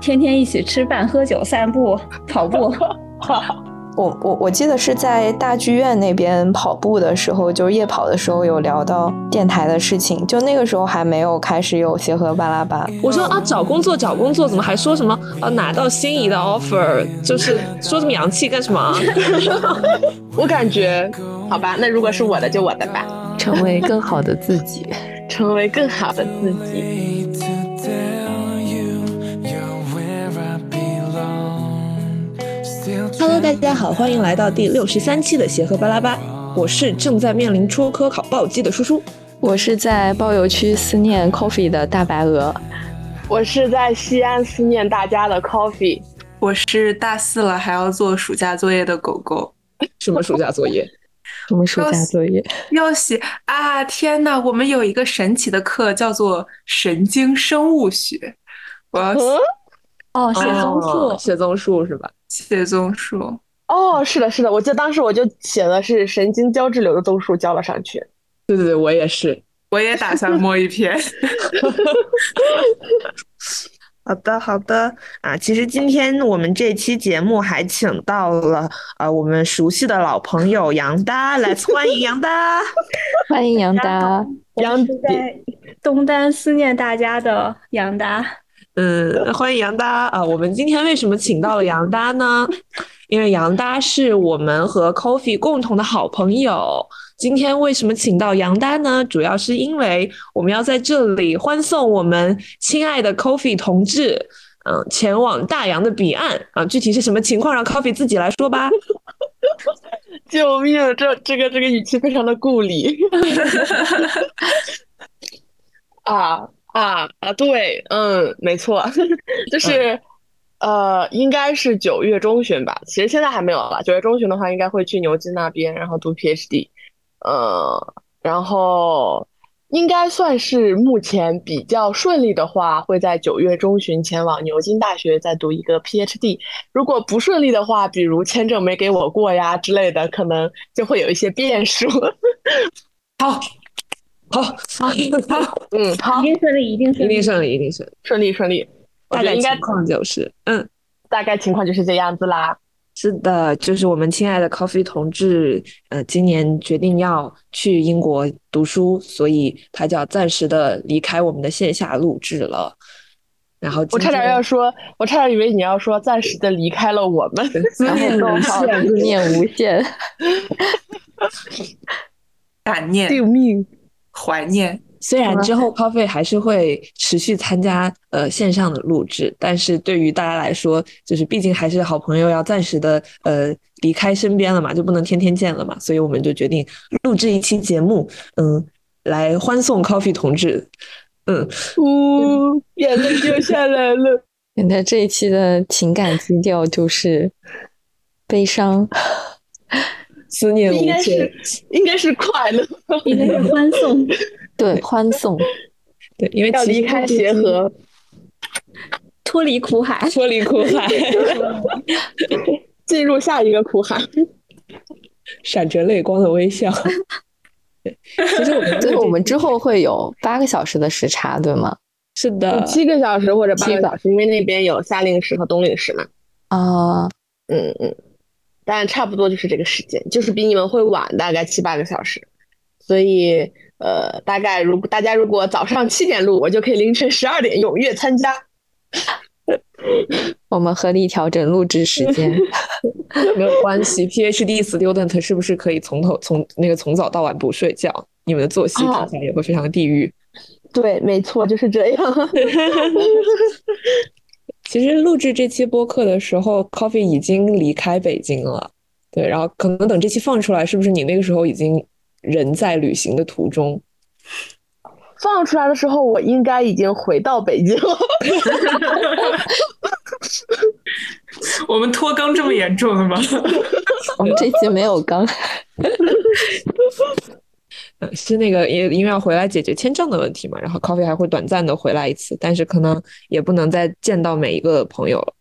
天天一起吃饭、喝酒、散步、跑步。我我我记得是在大剧院那边跑步的时候，就是夜跑的时候有聊到电台的事情，就那个时候还没有开始有协和巴拉巴。我说啊，找工作找工作，怎么还说什么啊拿到心仪的 offer，就是说这么洋气干什么？我感觉，好吧，那如果是我的就我的吧，成为更好的自己，成为更好的自己。Hello，大家好，欢迎来到第六十三期的协和巴拉巴。我是正在面临初科考暴击的叔叔，我是在包邮区思念 Coffee 的大白鹅，我是在西安思念大家的 Coffee，我是大四了还要做暑假作业的狗狗。什么暑假作业？什么暑假作业？要写啊！天呐，我们有一个神奇的课叫做神经生物学，我要写哦，写综述，写综述是吧？写综述哦，是的，是的，我记得当时我就写的是神经胶质瘤的综述交了上去。对对对，我也是，我也打算摸一篇。好的，好的啊，其实今天我们这期节目还请到了呃我们熟悉的老朋友杨达，来 欢迎杨达，欢迎杨达，杨在东单思念大家的杨达。嗯，欢迎杨达啊！我们今天为什么请到了杨达呢？因为杨达是我们和 Coffee 共同的好朋友。今天为什么请到杨达呢？主要是因为我们要在这里欢送我们亲爱的 Coffee 同志，嗯，前往大洋的彼岸啊！具体是什么情况，让 Coffee 自己来说吧。救命！这这个这个语气非常的故里。啊。啊啊，对，嗯，没错，就是，呃，应该是九月中旬吧。其实现在还没有了。九月中旬的话，应该会去牛津那边，然后读 PhD，呃，然后应该算是目前比较顺利的话，会在九月中旬前往牛津大学再读一个 PhD。如果不顺利的话，比如签证没给我过呀之类的，可能就会有一些变数。好。好，好，好，嗯，好，一定顺利，一定顺利，一定顺利，一定顺利，顺利，顺利。大概情况。就是，嗯，大概情况就是这样子啦。是的，就是我们亲爱的 Coffee 同志，呃，今年决定要去英国读书，所以他就要暂时的离开我们的线下录制了。然后我差点要说，我差点以为你要说暂时的离开了我们，思念 无限，思念无限，感念，救命。怀念，虽然之后 Coffee 还是会持续参加呃线上的录制，但是对于大家来说，就是毕竟还是好朋友要暂时的呃离开身边了嘛，就不能天天见了嘛，所以我们就决定录制一期节目，嗯，来欢送 Coffee 同志，嗯，呜，眼泪掉下来了。现在这一期的情感基调就是悲伤。思念无限，应该是快乐，应该是欢送，对，欢送，对，因为要离开协和，脱离苦海，脱离苦海，进入下一个苦海，闪着泪光的微笑。对，其实我们，对，我们之后会有八个小时的时差，对吗？是的，七个小时或者八个小时，因为那边有夏令时和冬令时嘛。啊，嗯嗯。但差不多就是这个时间，就是比你们会晚大概七八个小时，所以呃，大概如果大家如果早上七点录，我就可以凌晨十二点踊跃参加。我们合理调整录制时间，没有关系。PhD student 是不是可以从头从那个从早到晚不睡觉？你们的作息看起来也会非常地狱。对，没错，就是这样。其实录制这期播客的时候，Coffee 已经离开北京了。对，然后可能等这期放出来，是不是你那个时候已经人在旅行的途中？放出来的时候，我应该已经回到北京了。我们拖更这么严重的吗？我们这期没有更。是那个，因因为要回来解决签证的问题嘛，然后 Coffee 还会短暂的回来一次，但是可能也不能再见到每一个朋友了。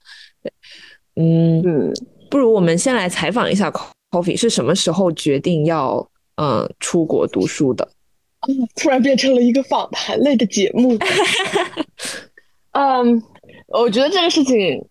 嗯，不如我们先来采访一下 Coffee 是什么时候决定要嗯出国读书的？突然变成了一个访谈类的节目。嗯，我觉得这个事情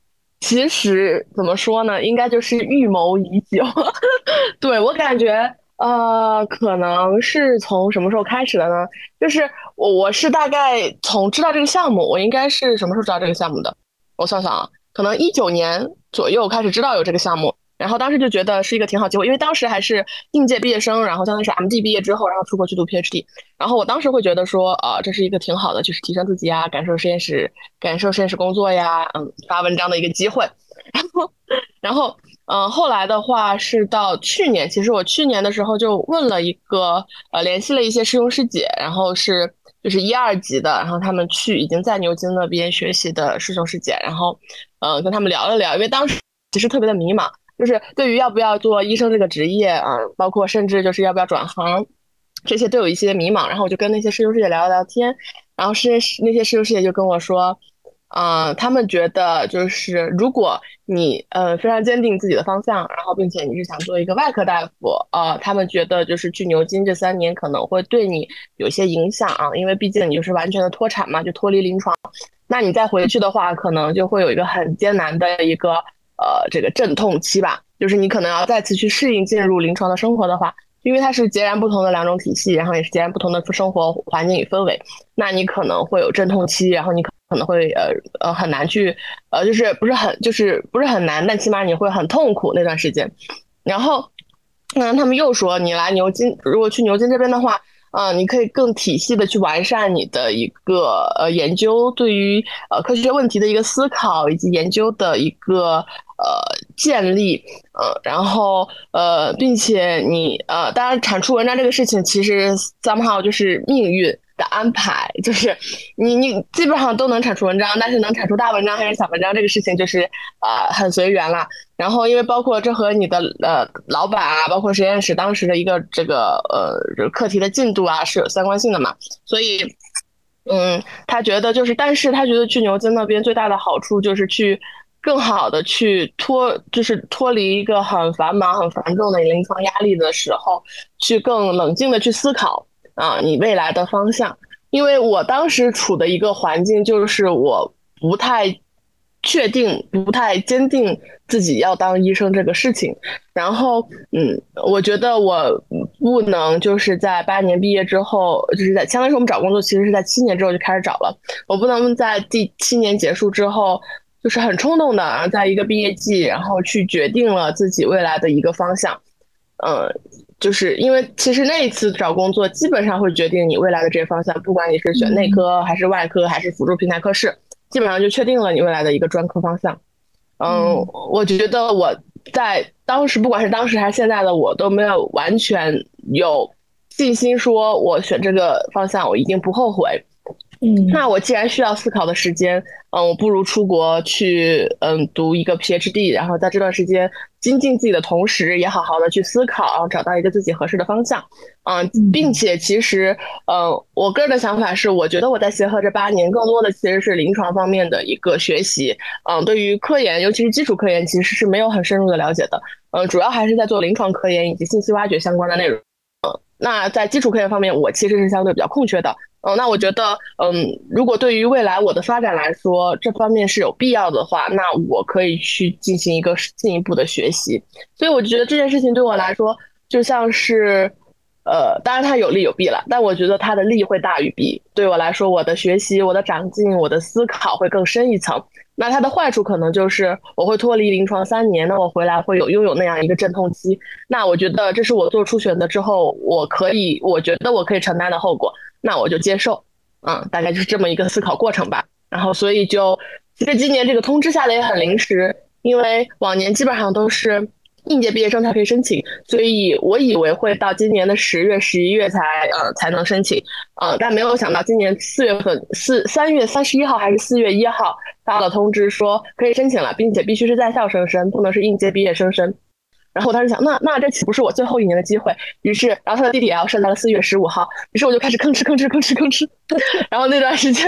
其实怎么说呢，应该就是预谋已久。对我感觉，呃，可能是从什么时候开始的呢？就是我我是大概从知道这个项目，我应该是什么时候知道这个项目的？我算算啊，可能一九年左右开始知道有这个项目。然后当时就觉得是一个挺好机会，因为当时还是应届毕业生，然后相当于是 MD 毕业之后，然后出国去读 PhD。然后我当时会觉得说，呃，这是一个挺好的，就是提升自己啊，感受实验室，感受实验室工作呀，嗯，发文章的一个机会。然后，然后，嗯，后来的话是到去年，其实我去年的时候就问了一个，呃，联系了一些师兄师姐，然后是就是一二级的，然后他们去已经在牛津那边学习的师兄师姐，然后，呃，跟他们聊了聊，因为当时其实特别的迷茫。就是对于要不要做医生这个职业啊，包括甚至就是要不要转行，这些都有一些迷茫。然后我就跟那些师兄师姐聊了聊天，然后师那些师兄师姐就跟我说，啊，他们觉得就是如果你呃非常坚定自己的方向，然后并且你是想做一个外科大夫，呃，他们觉得就是去牛津这三年可能会对你有些影响啊，因为毕竟你就是完全的脱产嘛，就脱离临床，那你再回去的话，可能就会有一个很艰难的一个。呃，这个阵痛期吧，就是你可能要再次去适应进入临床的生活的话，因为它是截然不同的两种体系，然后也是截然不同的生活环境与氛围，那你可能会有阵痛期，然后你可可能会呃呃很难去呃就是不是很就是不是很难，但起码你会很痛苦那段时间。然后，那他们又说你来牛津，如果去牛津这边的话。嗯，你可以更体系的去完善你的一个呃研究，对于呃科学问题的一个思考以及研究的一个呃建立，呃，然后呃，并且你呃，当然产出文章这个事情其实 somehow 就是命运。的安排就是你你基本上都能产出文章，但是能产出大文章还是小文章这个事情就是呃很随缘了。然后因为包括这和你的呃老板啊，包括实验室当时的一个这个呃课题的进度啊是有相关性的嘛，所以嗯他觉得就是但是他觉得去牛津那边最大的好处就是去更好的去脱就是脱离一个很繁忙很繁重的临床压力的时候，去更冷静的去思考。啊，你未来的方向，因为我当时处的一个环境就是我不太确定、不太坚定自己要当医生这个事情。然后，嗯，我觉得我不能就是在八年毕业之后，就是在相当于说我们找工作，其实是在七年之后就开始找了。我不能在第七年结束之后，就是很冲动的，在一个毕业季，然后去决定了自己未来的一个方向。嗯。就是因为其实那一次找工作，基本上会决定你未来的这个方向。不管你是选内科还是外科还是辅助平台科室，基本上就确定了你未来的一个专科方向。嗯，我觉得我在当时，不管是当时还是现在的我，都没有完全有信心说我选这个方向，我一定不后悔。嗯，那我既然需要思考的时间，嗯，我不如出国去，嗯，读一个 PhD，然后在这段时间精进自己的同时，也好好的去思考，然后找到一个自己合适的方向，嗯，并。且其实，呃，我个人的想法是，我觉得我在协和这八年，更多的其实是临床方面的一个学习，嗯，对于科研，尤其是基础科研，其实是没有很深入的了解的，嗯，主要还是在做临床科研以及信息挖掘相关的内容，嗯，那在基础科研方面，我其实是相对比较空缺的。嗯，那我觉得，嗯，如果对于未来我的发展来说，这方面是有必要的话，那我可以去进行一个进一步的学习。所以我觉得这件事情对我来说，就像是，呃，当然它有利有弊了，但我觉得它的利会大于弊。对我来说，我的学习、我的长进、我的思考会更深一层。那它的坏处可能就是我会脱离临床三年，那我回来会有拥有那样一个阵痛期。那我觉得这是我做出选择之后，我可以，我觉得我可以承担的后果。那我就接受，嗯，大概就是这么一个思考过程吧。然后，所以就其实今年这个通知下的也很临时，因为往年基本上都是应届毕业生才可以申请，所以我以为会到今年的十月、十一月才呃才能申请，呃，但没有想到今年四月份四三月三十一号还是四月一号发了通知说可以申请了，并且必须是在校生申，不能是应届毕业生申。然后我当时想，那那这岂不是我最后一年的机会？于是，然后他的弟弟也要生在了四月十五号，于是我就开始吭哧吭哧吭哧吭哧，然后那段时间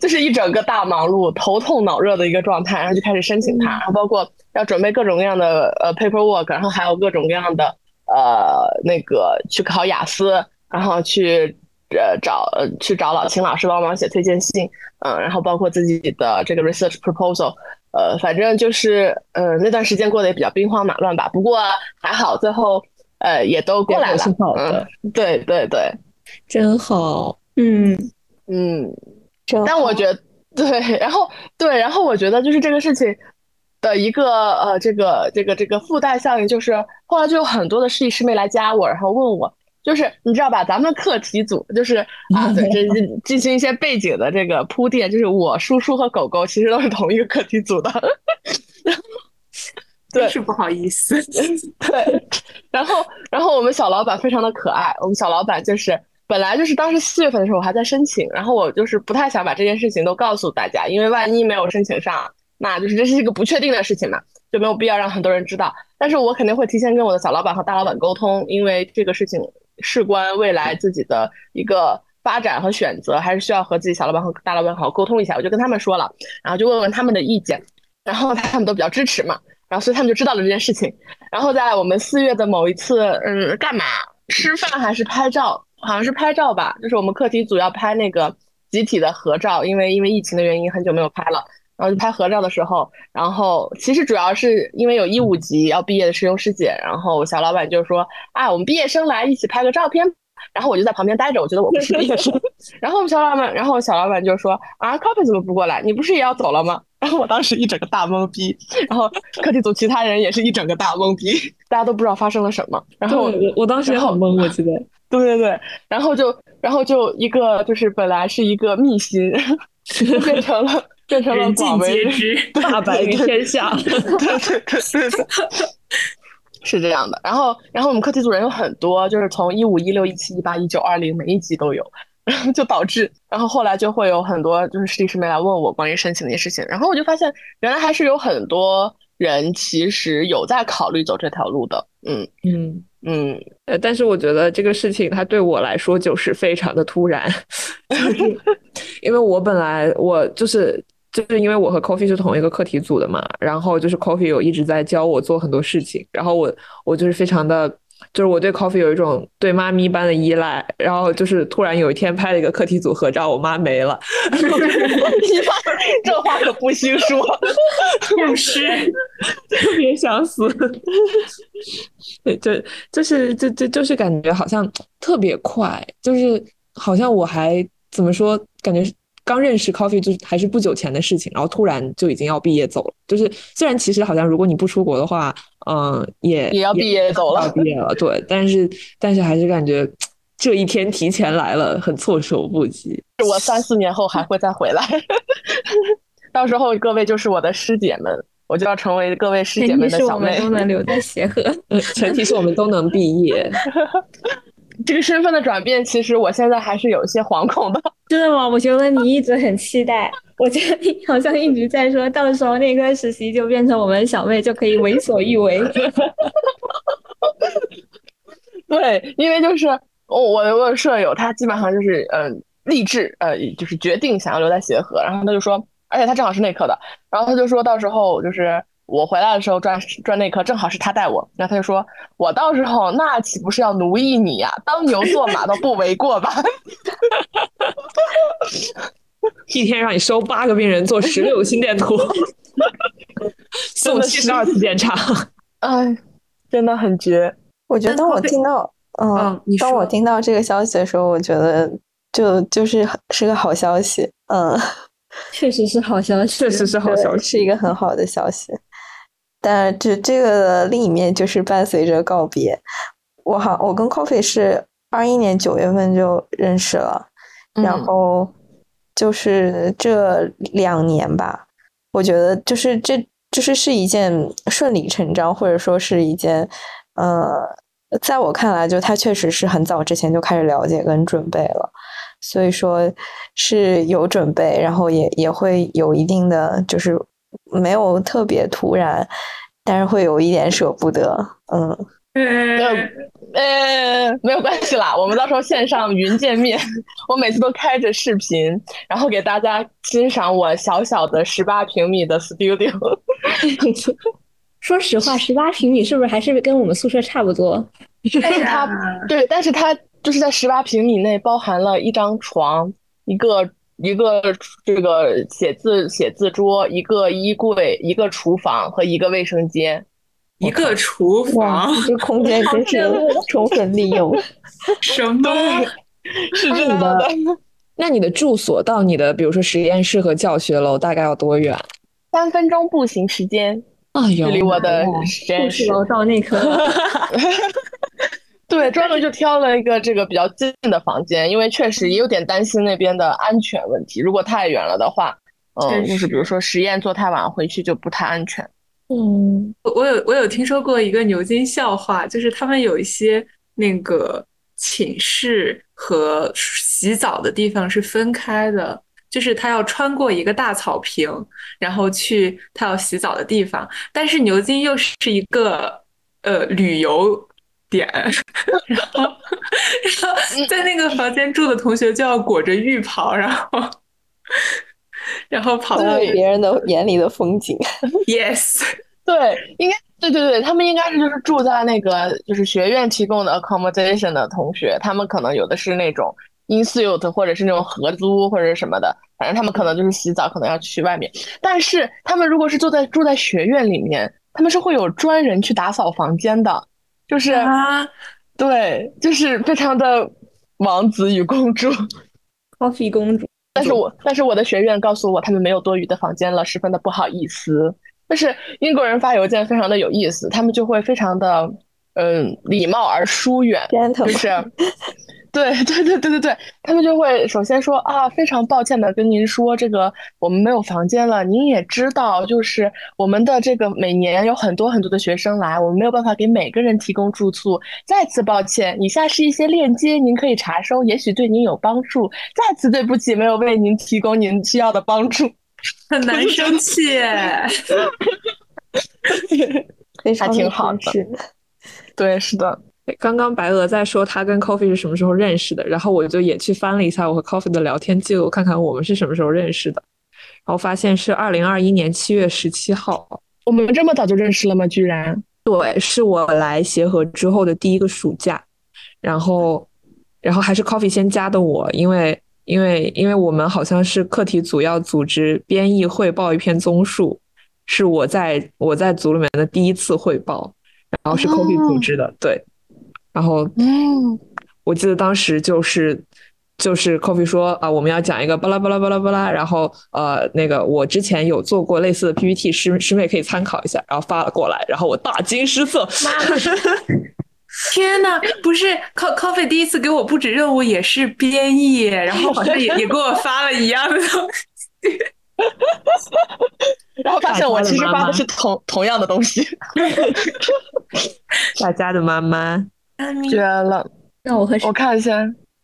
就是一整个大忙碌、头痛脑热的一个状态，然后就开始申请它，然后包括要准备各种各样的呃 paperwork，然后还有各种各样的呃那个去考雅思，然后去呃找呃去找老秦老师帮忙写推荐信，嗯，然后包括自己的这个 research proposal，呃，反正就是呃那段时间过得也比较兵荒马乱吧。不过还好，最后呃也都过来了，是好的，嗯，对对对，真好，嗯嗯。真但我觉得对，然后对，然后我觉得就是这个事情的一个呃，这个这个这个附带效应，就是后来就有很多的师弟师妹来加我，然后问我，就是你知道吧，咱们课题组就是啊，对，这这进行一些背景的这个铺垫，就是我叔叔和狗狗其实都是同一个课题组的，对真是不好意思。对，然后然后我们小老板非常的可爱，我们小老板就是。本来就是当时四月份的时候我还在申请，然后我就是不太想把这件事情都告诉大家，因为万一没有申请上，那就是这是一个不确定的事情嘛，就没有必要让很多人知道。但是我肯定会提前跟我的小老板和大老板沟通，因为这个事情事关未来自己的一个发展和选择，还是需要和自己小老板和大老板好好沟通一下。我就跟他们说了，然后就问问他们的意见，然后他们都比较支持嘛，然后所以他们就知道了这件事情。然后在我们四月的某一次，嗯，干嘛？吃饭还是拍照？好像是拍照吧，就是我们课题组要拍那个集体的合照，因为因为疫情的原因很久没有拍了，然后就拍合照的时候，然后其实主要是因为有一五级要毕业的师兄师姐，然后小老板就说啊，我们毕业生来一起拍个照片，然后我就在旁边待着，我觉得我不是毕业生，然后我们小老板，然后小老板就说啊，copy 怎么不过来？你不是也要走了吗？然后我当时一整个大懵逼，然后课题组其他人也是一整个大懵逼，大家都不知道发生了什么，然后我我当时也很懵，我记得。对对对，然后就然后就一个就是本来是一个秘辛，变成了变成了人尽广为皆 知。大白于天下，对对对对，是这样的。然后然后我们课题组人有很多，就是从一五一六一七一八一九二零每一级都有，然后就导致，然后后来就会有很多就是师弟师妹来问我关于申请的事情，然后我就发现原来还是有很多人其实有在考虑走这条路的，嗯嗯。嗯，呃，但是我觉得这个事情它对我来说就是非常的突然，就是因为我本来我就是就是因为我和 Coffee 是同一个课题组的嘛，然后就是 Coffee 有一直在教我做很多事情，然后我我就是非常的，就是我对 Coffee 有一种对妈咪般的依赖，然后就是突然有一天拍了一个课题组合照，我妈没了，这话可不兴说，老师特别想死。对，就就是就就就是感觉好像特别快，就是好像我还怎么说，感觉刚认识 Coffee 就是还是不久前的事情，然后突然就已经要毕业走了。就是虽然其实好像如果你不出国的话，嗯，也也要毕业走了，要毕业了，对，但是但是还是感觉这一天提前来了，很措手不及。我三四年后还会再回来，到时候各位就是我的师姐们。我就要成为各位师姐们的小妹，都能留在协和。前提是我们都能毕业。这个身份的转变，其实我现在还是有一些惶恐的。真的吗？我觉得你一直很期待。我觉得你好像一直在说到时候那个实习就变成我们小妹，就可以为所欲为。对，因为就是我我有舍友，他基本上就是嗯、呃、立志呃就是决定想要留在协和，然后他就说。而且他正好是内科的，然后他就说到时候就是我回来的时候转转内科，正好是他带我，然后他就说我到时候那岂不是要奴役你呀？当牛做马都不为过吧？一天让你收八个病人，做十六个心电图，送七十二次检查，哎，真的很绝。我觉得当我听到，嗯，嗯当我听到这个消息的时候，我觉得就就是是个好消息，嗯。确实是好消息，确实是好消息，是一个很好的消息。但这这个另一面就是伴随着告别。我好，我跟 Coffee 是二一年九月份就认识了，嗯、然后就是这两年吧，我觉得就是这就是是一件顺理成章，或者说是一件呃，在我看来，就他确实是很早之前就开始了解跟准备了。所以说是有准备，然后也也会有一定的，就是没有特别突然，但是会有一点舍不得，嗯，呃呃，没有关系啦，我们到时候线上云见面，我每次都开着视频，然后给大家欣赏我小小的十八平米的 studio。说实话，十八平米是不是还是跟我们宿舍差不多？但是它对，但是它就是在十八平米内包含了一张床、一个一个这个写字写字桌、一个衣柜、一个厨房和一个卫生间。一个厨房，，这空间真是 充分利用。什么？是这样的，那你的住所到你的比如说实验室和教学楼大概要多远？三分钟步行时间，哎呦距离我的实验室。楼到内科，对，专门就挑了一个这个比较近的房间，因为确实也有点担心那边的安全问题。如果太远了的话，嗯，就是比如说实验做太晚，回去就不太安全。嗯，我我有我有听说过一个牛津笑话，就是他们有一些那个寝室和洗澡的地方是分开的，就是他要穿过一个大草坪，然后去他要洗澡的地方。但是牛津又是一个呃旅游点，然后然后在那个房间住的同学就要裹着浴袍，然后然后跑到别人的眼里的风景，yes。对，应该对对对，他们应该是就是住在那个就是学院提供的 accommodation 的同学，他们可能有的是那种 institute 或者是那种合租或者什么的，反正他们可能就是洗澡可能要去外面，但是他们如果是住在住在学院里面，他们是会有专人去打扫房间的，就是、啊，对，就是非常的王子与公主。coffee 公主。但是我但是我的学院告诉我，他们没有多余的房间了，十分的不好意思。但是英国人发邮件非常的有意思，他们就会非常的嗯礼貌而疏远，就是 对 对对对对对，他们就会首先说啊，非常抱歉的跟您说，这个我们没有房间了。您也知道，就是我们的这个每年有很多很多的学生来，我们没有办法给每个人提供住宿。再次抱歉，以下是一些链接，您可以查收，也许对您有帮助。再次对不起，没有为您提供您需要的帮助。很难生气。还挺好的对，是的，刚刚白鹅在说他跟 Coffee 是什么时候认识的，然后我就也去翻了一下我和 Coffee 的聊天记录，看看我们是什么时候认识的，然后发现是二零二一年七月十七号，我们这么早就认识了吗？居然。对，是我来协和之后的第一个暑假，然后，然后还是 Coffee 先加的我，因为因为因为我们好像是课题组要组织编译汇报一篇综述，是我在我在组里面的第一次汇报，然后是 Coffee 组织的，对，然后嗯，我记得当时就是就是 Coffee 说啊，我们要讲一个巴拉巴拉巴拉巴拉，然后呃，那个我之前有做过类似的 PPT，师师妹可以参考一下，然后发了过来，然后我大惊失色，天呐，不是 Co Coffee 第一次给我布置任务也是编译，然后好像也也给我发了一样的东西。然后发现我其实发的是同同样的东西，大家的妈妈。绝了！那我和我看一下，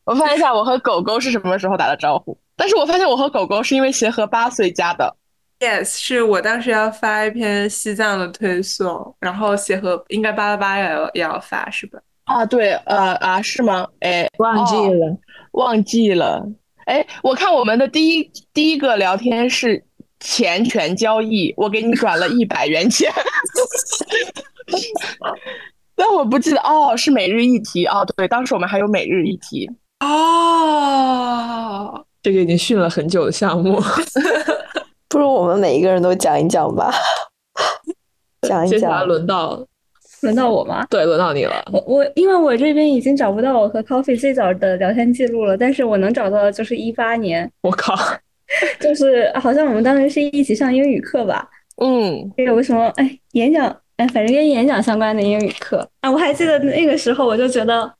我翻一下我和狗狗是什么时候打的招呼。但是我发现我和狗狗是因为协和八岁加的，Yes，是我当时要发一篇西藏的推送，然后协和应该八八八也要也要发是吧？啊，对，呃啊，是吗？哎，忘记哦了，忘记了。哎，我看我们的第一第一个聊天是钱权交易，我给你转了一百元钱，但我不记得哦，是每日一题哦，对，当时我们还有每日一题，哦，这个已经训了很久的项目，不如我们每一个人都讲一讲吧，讲一接下来讲。轮到轮到我吗？对轮到你了，我我因为我这边已经找不到我和 Coffee 最早的聊天记录了，但是我能找到的就是一八年，我靠，就是好像我们当时是一起上英语课吧，嗯，有个什么哎演讲哎，反正跟演讲相关的英语课啊，我还记得那个时候我就觉得。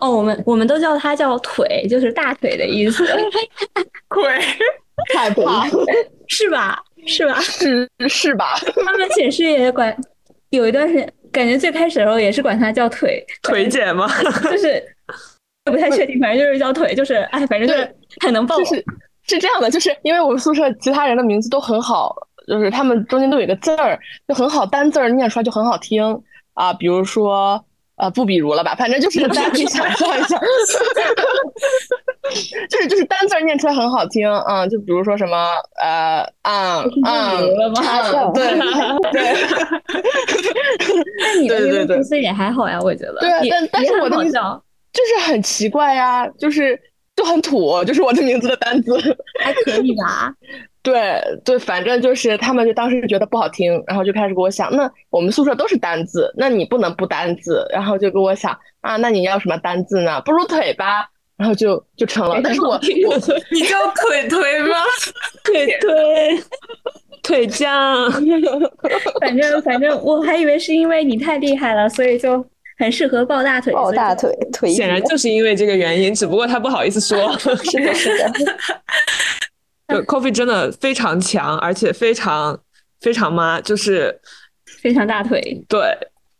哦，我们我们都叫它叫腿，就是大腿的意思，腿，太棒了，是吧？是吧？是是吧？他们寝室也管，有一段时间，感觉最开始的时候也是管它叫腿，腿姐吗？就是不太确定，反正就是叫腿，就是哎，反正就是很能抱就。是是这样的，就是因为我们宿舍其他人的名字都很好，就是他们中间都有一个字儿，就很好，单字儿念出来就很好听啊，比如说。呃，不比如了吧，反正就是大家可以想象一下，就是就是单字儿念出来很好听，嗯，就比如说什么呃嗯不比如了嗯吗？嗯，对 对那你的对 对对名字其实也还好呀，我觉得。对但但是我的名字好笑就是很奇怪呀，就是就很土，就是我的名字的单字。还可以吧？对对，反正就是他们就当时觉得不好听，然后就开始给我想，那我们宿舍都是单字，那你不能不单字，然后就给我想啊，那你要什么单字呢？不如腿吧，然后就就成了。但是我我你叫腿腿吗？腿腿腿酱，反正反正我还以为是因为你太厉害了，所以就很适合抱大腿。抱大腿腿显然就是因为这个原因，只不过他不好意思说。是的，是的。对，Coffee 真的非常强，而且非常非常妈，就是非常大腿。对，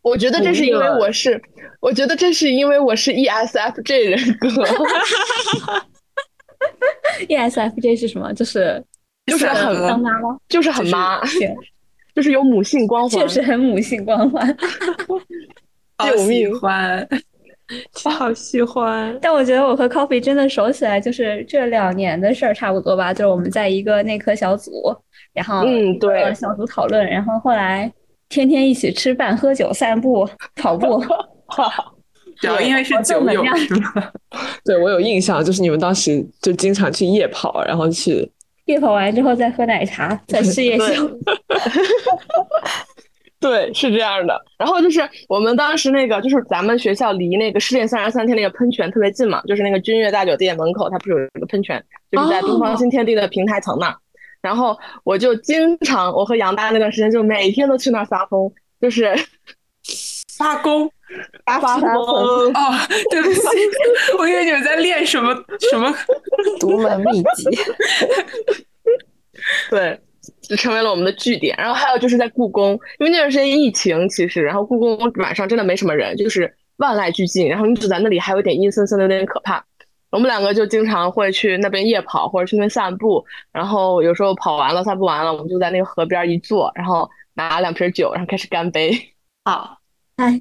我觉得这是因为我是，我觉得这是因为我是 ESFJ 人格。ESFJ 是什么？就是就是很当妈吗？就是很妈，行 就是有母性光环，确实很母性光环。救命欢，好喜欢。但我觉得我和 Coffee 真的熟起来，就是这两年的事儿差不多吧。就是我们在一个内科小组，然后嗯对小组讨论，然后后来天天一起吃饭、喝酒、散步、跑步。主要因为是酒友是吗？对我有印象，就是你们当时就经常去夜跑，然后去夜跑完之后再喝奶茶，再吃夜宵。对，是这样的。然后就是我们当时那个，就是咱们学校离那个失恋三十三天那个喷泉特别近嘛，就是那个君悦大酒店门口，它不是有一个喷泉，就是在东方新天地的平台层那儿。然后我就经常，我和杨大那段时间就每天都去那儿撒疯，就是 发功。发疯哦，对不起，我以为你们在练什么什么独门秘籍。对，就成为了我们的据点。然后还有就是在故宫，因为那段时间疫情，其实然后故宫晚上真的没什么人，就是万籁俱静，然后你走在那里还有点阴森森的，有点可怕。我们两个就经常会去那边夜跑，或者去那边散步。然后有时候跑完了、散步完了，我们就在那个河边一坐，然后拿两瓶酒，然后开始干杯。好，哎，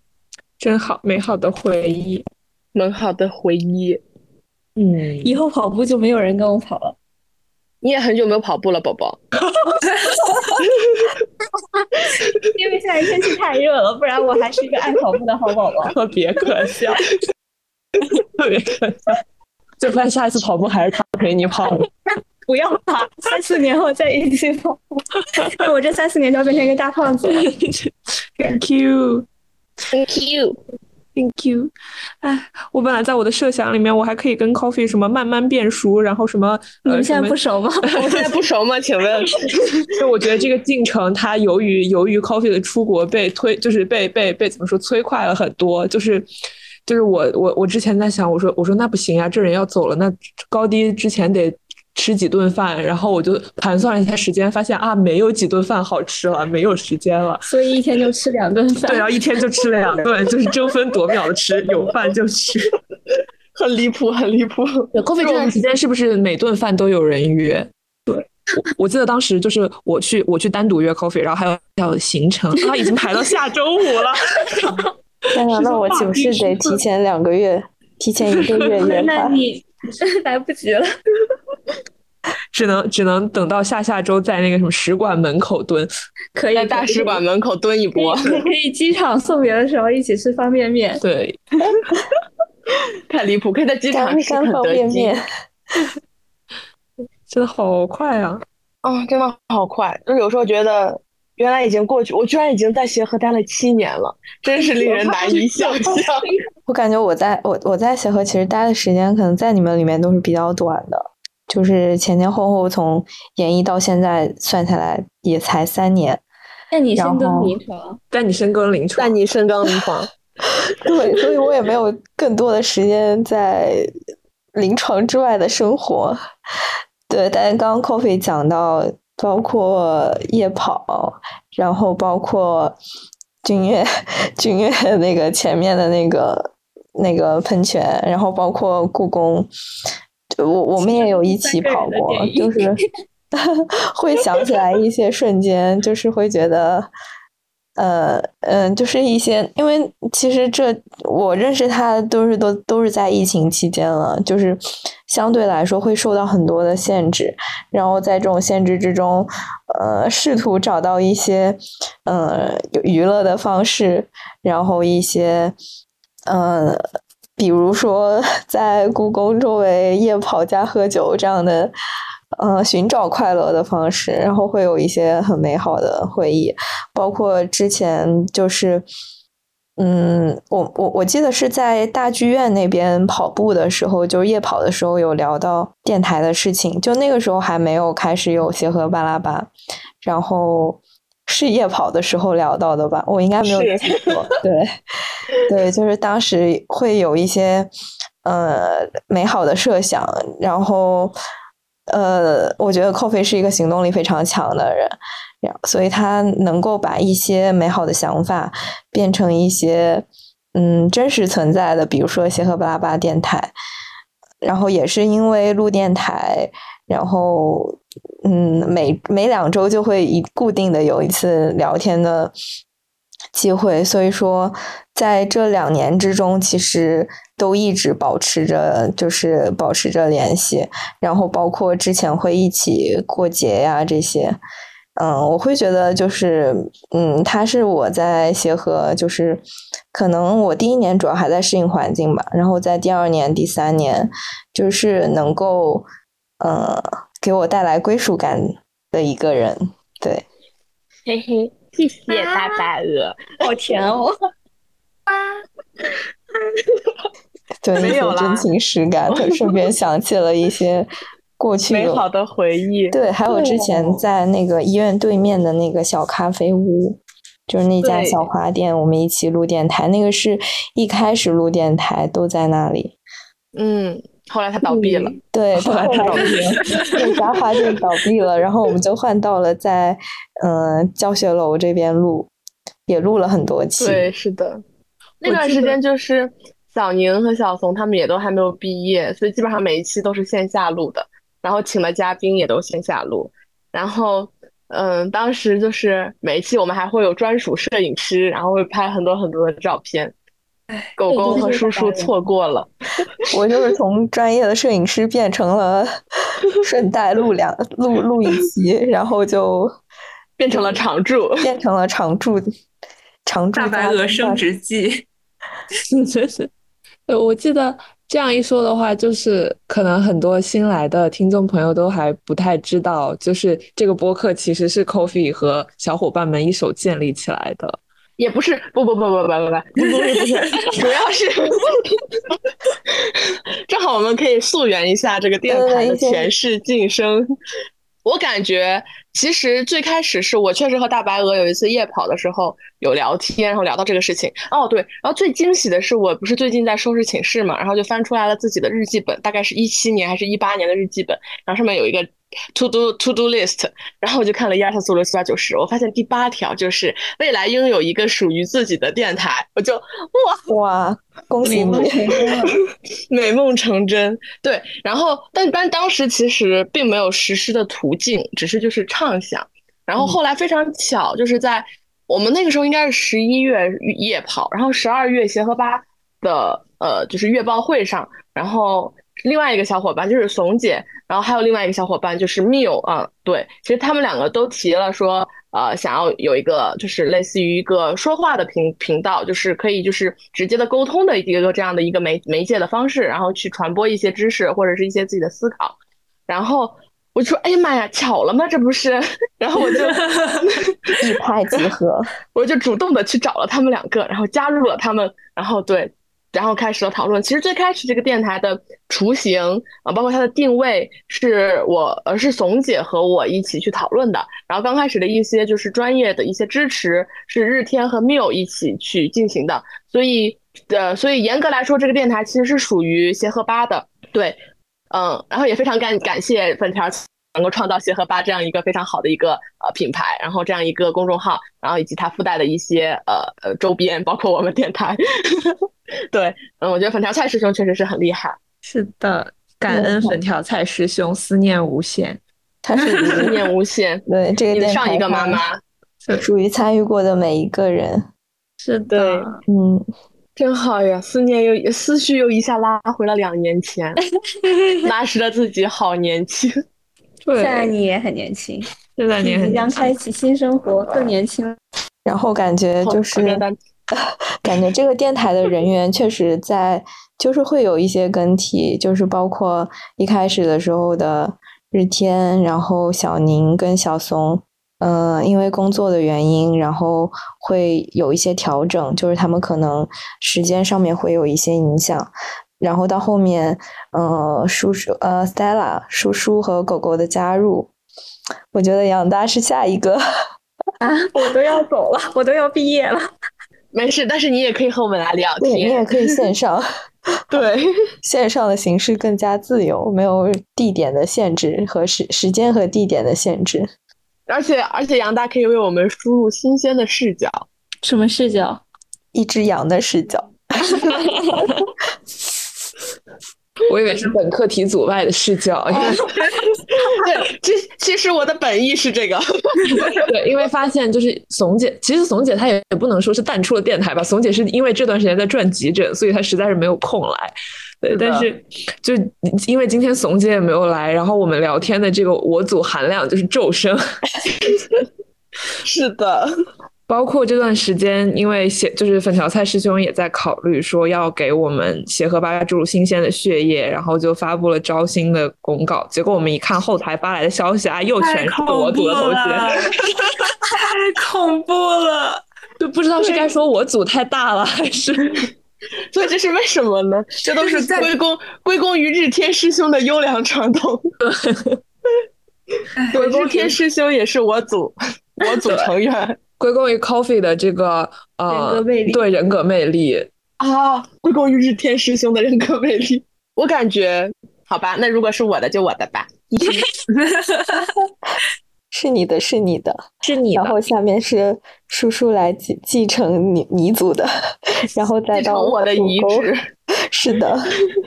真好，美好的回忆，美好的回忆。嗯，以后跑步就没有人跟我跑了。你也很久没有跑步了，宝宝。因为现在天气太热了，不然我还是一个爱跑步的好宝宝。特别可笑，特别可笑。就发现下一次跑步还是他陪你跑。不要吧，三四年后再一起跑步。我这三四年就要变成一个大胖子了。Thank you, Thank you。Thank you。哎，我本来在我的设想里面，我还可以跟 Coffee 什么慢慢变熟，然后什么呃，你们现在不熟吗？我现在不熟吗？请问？就我觉得这个进程，它由于由于 Coffee 的出国被推，就是被被被怎么说催快了很多，就是就是我我我之前在想，我说我说那不行呀，这人要走了，那高低之前得吃几顿饭，然后我就盘算了一下时间，发现啊没有几顿饭好吃了，没有时间了。所以一天就吃两顿饭。对，然后一天就吃两顿，就是争分夺秒的吃，有饭就吃。很离谱，很离谱。对，coffee 这段时间是不是每顿饭都有人约？对，我我记得当时就是我去我去单独约 coffee，然后还有要行程，他已经排到下周五了。天哪，那我岂不是得提前两个月，提前一个月约 他？那你 来不及了。只能只能等到下下周在那个什么使馆门口蹲。可以在大使馆门口蹲一波，可以可以机场送别的时候一起吃方便面。对，太离谱！可以在机场吃干方。便面，真的好快啊！啊、真的好快！就是有时候觉得原来已经过去，我居然已经在协和待了七年了，真是令人难以想象。我感觉我在我我在协和其实待的时间可能在你们里面都是比较短的，就是前前后后从研一到现在算下来也才三年。那你深耕临床，但你深耕临床，但你深耕临床，对，所以我也没有更多的时间在临床之外的生活。对，但是刚刚 Coffee 讲到，包括夜跑，然后包括君悦君悦那个前面的那个那个喷泉，然后包括故宫，就我我们也有一起跑过就是 会想起来一些瞬间，就是会觉得。呃嗯，就是一些，因为其实这我认识他都是都都是在疫情期间了，就是相对来说会受到很多的限制，然后在这种限制之中，呃，试图找到一些呃有娱乐的方式，然后一些呃比如说 在故宫周围夜跑加喝酒这样的，呃，寻找快乐的方式，然后会有一些很美好的回忆，包括之前就是。嗯，我我我记得是在大剧院那边跑步的时候，就是夜跑的时候有聊到电台的事情。就那个时候还没有开始有协和巴拉巴，然后是夜跑的时候聊到的吧？我应该没有记错。对对，就是当时会有一些呃美好的设想，然后呃，我觉得 Coffee 是一个行动力非常强的人。所以他能够把一些美好的想法变成一些嗯真实存在的，比如说协和巴拉巴电台，然后也是因为录电台，然后嗯每每两周就会一固定的有一次聊天的机会，所以说在这两年之中，其实都一直保持着就是保持着联系，然后包括之前会一起过节呀这些。嗯，我会觉得就是，嗯，他是我在协和，就是可能我第一年主要还在适应环境吧，然后在第二年、第三年，就是能够，呃，给我带来归属感的一个人。对，嘿嘿，谢谢大白鹅，好甜哦，对，一些真情实感，顺便想起了一些。过去美好的回忆，对，还有之前在那个医院对面的那个小咖啡屋，就是那家小花店，我们一起录电台。那个是一开始录电台都在那里，嗯，后来他倒闭了，对，后来他倒闭了，那家花店倒闭了，然后我们就换到了在嗯教学楼这边录，也录了很多期。对，是的，那段时间就是小宁和小怂他们也都还没有毕业，所以基本上每一期都是线下录的。然后请的嘉宾也都线下录，然后，嗯，当时就是每一期我们还会有专属摄影师，然后会拍很多很多的照片。狗狗和叔叔错过了，我就是从专业的摄影师变成了 顺带录两录录一期，然后就 变成了常驻，变成了常驻常驻大白鹅升职记，真是，呃，我记得。这样一说的话，就是可能很多新来的听众朋友都还不太知道，就是这个播客其实是 Coffee 和小伙伴们一手建立起来的。也不是不不不不不不不不不是不是 主要是正好我们可以溯源一下这个电台的前世今生。我感觉其实最开始是我确实和大白鹅有一次夜跑的时候有聊天然后聊到这个事情。哦对然后最惊喜的是我不是最近在收拾寝室嘛然后就翻出来了自己的日记本大概是一七年还是一八年的日记本然后上面有一个 To do to do list，然后我就看了一二三四五六七八九十，我发现第八条就是未来拥有一个属于自己的电台，我就哇哇，恭喜你，美梦成真。对，然后但但当时其实并没有实施的途径，只是就是畅想。然后后来非常巧，就是在我们那个时候应该是十一月夜跑，然后十二月协和八的呃就是月报会上，然后。另外一个小伙伴就是怂姐，然后还有另外一个小伙伴就是缪啊，对，其实他们两个都提了说，呃，想要有一个就是类似于一个说话的频频道，就是可以就是直接的沟通的一个这样的一个媒媒介的方式，然后去传播一些知识或者是一些自己的思考。然后我就说，哎呀妈呀，巧了吗？这不是？然后我就 一拍即合，我就主动的去找了他们两个，然后加入了他们，然后对。然后开始了讨论。其实最开始这个电台的雏形啊，包括它的定位，是我呃是怂姐和我一起去讨论的。然后刚开始的一些就是专业的一些支持，是日天和缪一起去进行的。所以呃，所以严格来说，这个电台其实是属于协和八的。对，嗯，然后也非常感感谢粉条。能够创造协和八这样一个非常好的一个呃品牌，然后这样一个公众号，然后以及它附带的一些呃呃周边，包括我们电台。对，嗯，我觉得粉条菜师兄确实是很厉害。是的，感恩粉条菜师兄，思念无限。他是思念无限。对，这个上一个妈妈属于参与过的每一个人。是的，嗯，真好呀，思念又思绪又一下拉回了两年前，那时的自己好年轻。现在你也很年轻，现在你即将开启新生活，更年轻。然后感觉就是，感觉这个电台的人员确实在就是会有一些更替，就是包括一开始的时候的日天，然后小宁跟小松，呃，因为工作的原因，然后会有一些调整，就是他们可能时间上面会有一些影响。然后到后面，呃，叔叔，呃，Stella 叔叔和狗狗的加入，我觉得杨大是下一个。啊，我都要走了，我都要毕业了。没事，但是你也可以和我们来聊，天。你也可以线上，对，线上的形式更加自由，没有地点的限制和时时间和地点的限制。而且而且杨大可以为我们输入新鲜的视角。什么视角？一只羊的视角。我以为是 本课题组外的视角，对，这其实我的本意是这个。对，因为发现就是怂姐，其实怂姐她也也不能说是淡出了电台吧，怂姐是因为这段时间在转急诊，所以她实在是没有空来。对，是但是就因为今天怂姐也没有来，然后我们聊天的这个我组含量就是骤升。是的，包括这段时间，因为协就是粉条菜师兄也在考虑说要给我们协和八注入新鲜的血液，然后就发布了招新的公告。结果我们一看后台发来的消息啊，又全太是我组的同了，学，太恐怖了。就不知道是该说我组太大了，还是 所以这是为什么呢？这都是归功归功于日天师兄的优良传统。对，日天师兄也是我组我组成员归功于 Coffee 的这个呃人格魅力对人格魅力。啊，归功于日天师兄的人格魅力。我感觉，好吧，那如果是我的就我的吧。是你的，是你的，是你然后下面是叔叔来继继承你你组的，然后再到我的遗志。是的，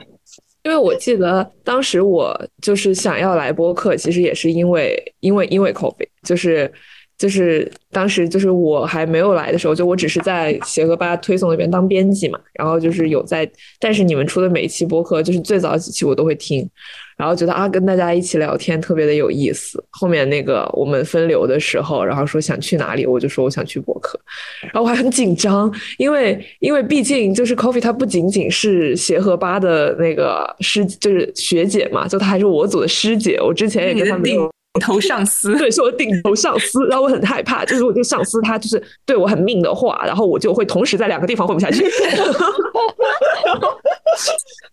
因为我记得当时我就是想要来播客，其实也是因为因为因为 Coffee，就是就是当时就是我还没有来的时候，就我只是在协和吧推送那边当编辑嘛，然后就是有在，但是你们出的每一期播客，就是最早几期我都会听，然后觉得啊跟大家一起聊天特别的有意思。后面那个我们分流的时候，然后说想去哪里，我就说我想去博客，然后我还很紧张，因为因为毕竟就是 Coffee 它不仅仅是协和吧的那个师，就是学姐嘛，就她还是我组的师姐，我之前也跟她没有。头上司，对，是我顶头上司，然后我很害怕，就是我这个上司他就是对我很命的话，然后我就会同时在两个地方混不下去。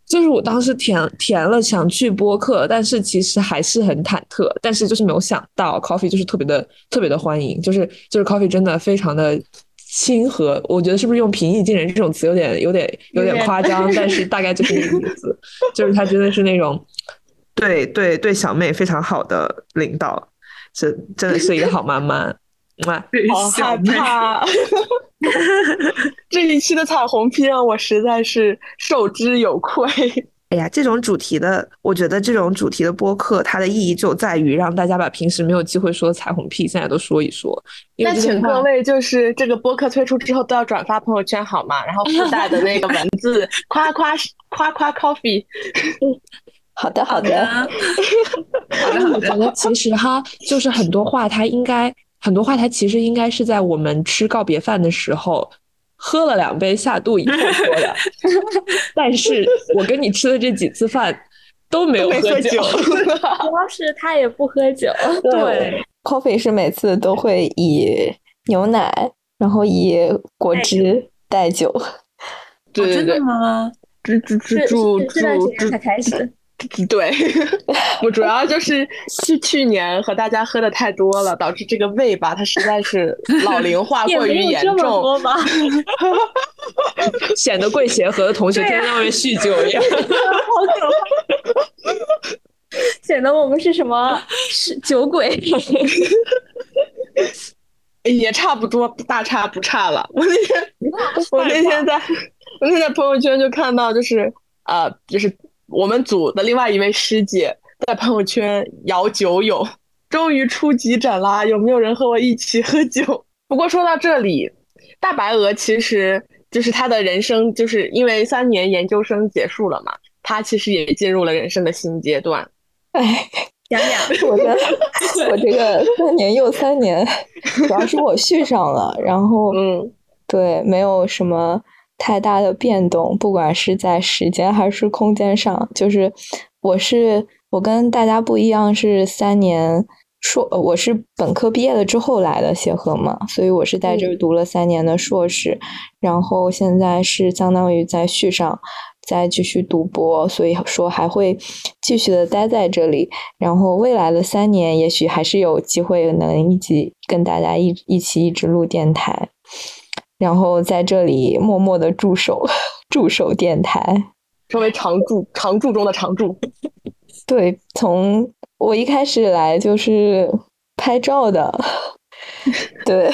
就是我当时填填了想去播客，但是其实还是很忐忑，但是就是没有想到 Coffee 就是特别的特别的欢迎，就是就是 Coffee 真的非常的亲和，我觉得是不是用平易近人这种词有点有点有点有点。夸张，但是大概就是这个意思，就是他真的是那种对对对小妹非常好的领导，真真的是一个好妈妈。哇，好害小妹怕！这一期的彩虹屁让我实在是受之有愧。哎呀，这种主题的，我觉得这种主题的播客，它的意义就在于让大家把平时没有机会说的彩虹屁，现在都说一说。那请各位就是这个播客推出之后都要转发朋友圈好吗？然后附带的那个文字 夸夸夸夸 coffee。好的，好的，好的，我觉。得其实哈，就是很多话，它应该很多话，它其实应该是在我们吃告别饭的时候喝了两杯下肚以后说的。但是我跟你吃的这几次饭都没有喝酒，酒，主要是他也不喝酒，对，Coffee 是每次都会以牛奶，然后以果汁代酒。对对对真的，吗？猪猪猪是猪猪才开始。对，我主要就是去去年和大家喝的太多了，导致这个胃吧，它实在是老 龄化过于严重。多吧？显得贵协和的同学天天在外面酗酒一样。好可怕！显得我们是什么是酒鬼？也差不多，大差不差了。我那天，我那天在，我那天在朋友圈就看到，就是呃，就是我们组的另外一位师姐在朋友圈摇酒友，终于出急诊啦！有没有人和我一起喝酒？不过说到这里，大白鹅其实就是他的人生，就是因为三年研究生结束了嘛，他其实也进入了人生的新阶段。哎，讲讲，我的我这个三年又三年，主要是我续上了，然后嗯，对没有什么太大的变动，不管是在时间还是空间上。就是我是我跟大家不一样，是三年硕，我是本科毕业了之后来的协和嘛，所以我是在这儿读了三年的硕士，然后现在是相当于在续上。再继续读博，所以说还会继续的待在这里。然后未来的三年，也许还是有机会能一起跟大家一一起一直录电台，然后在这里默默的驻守 驻守电台，成为常驻常驻中的常驻。对，从我一开始来就是拍照的，对，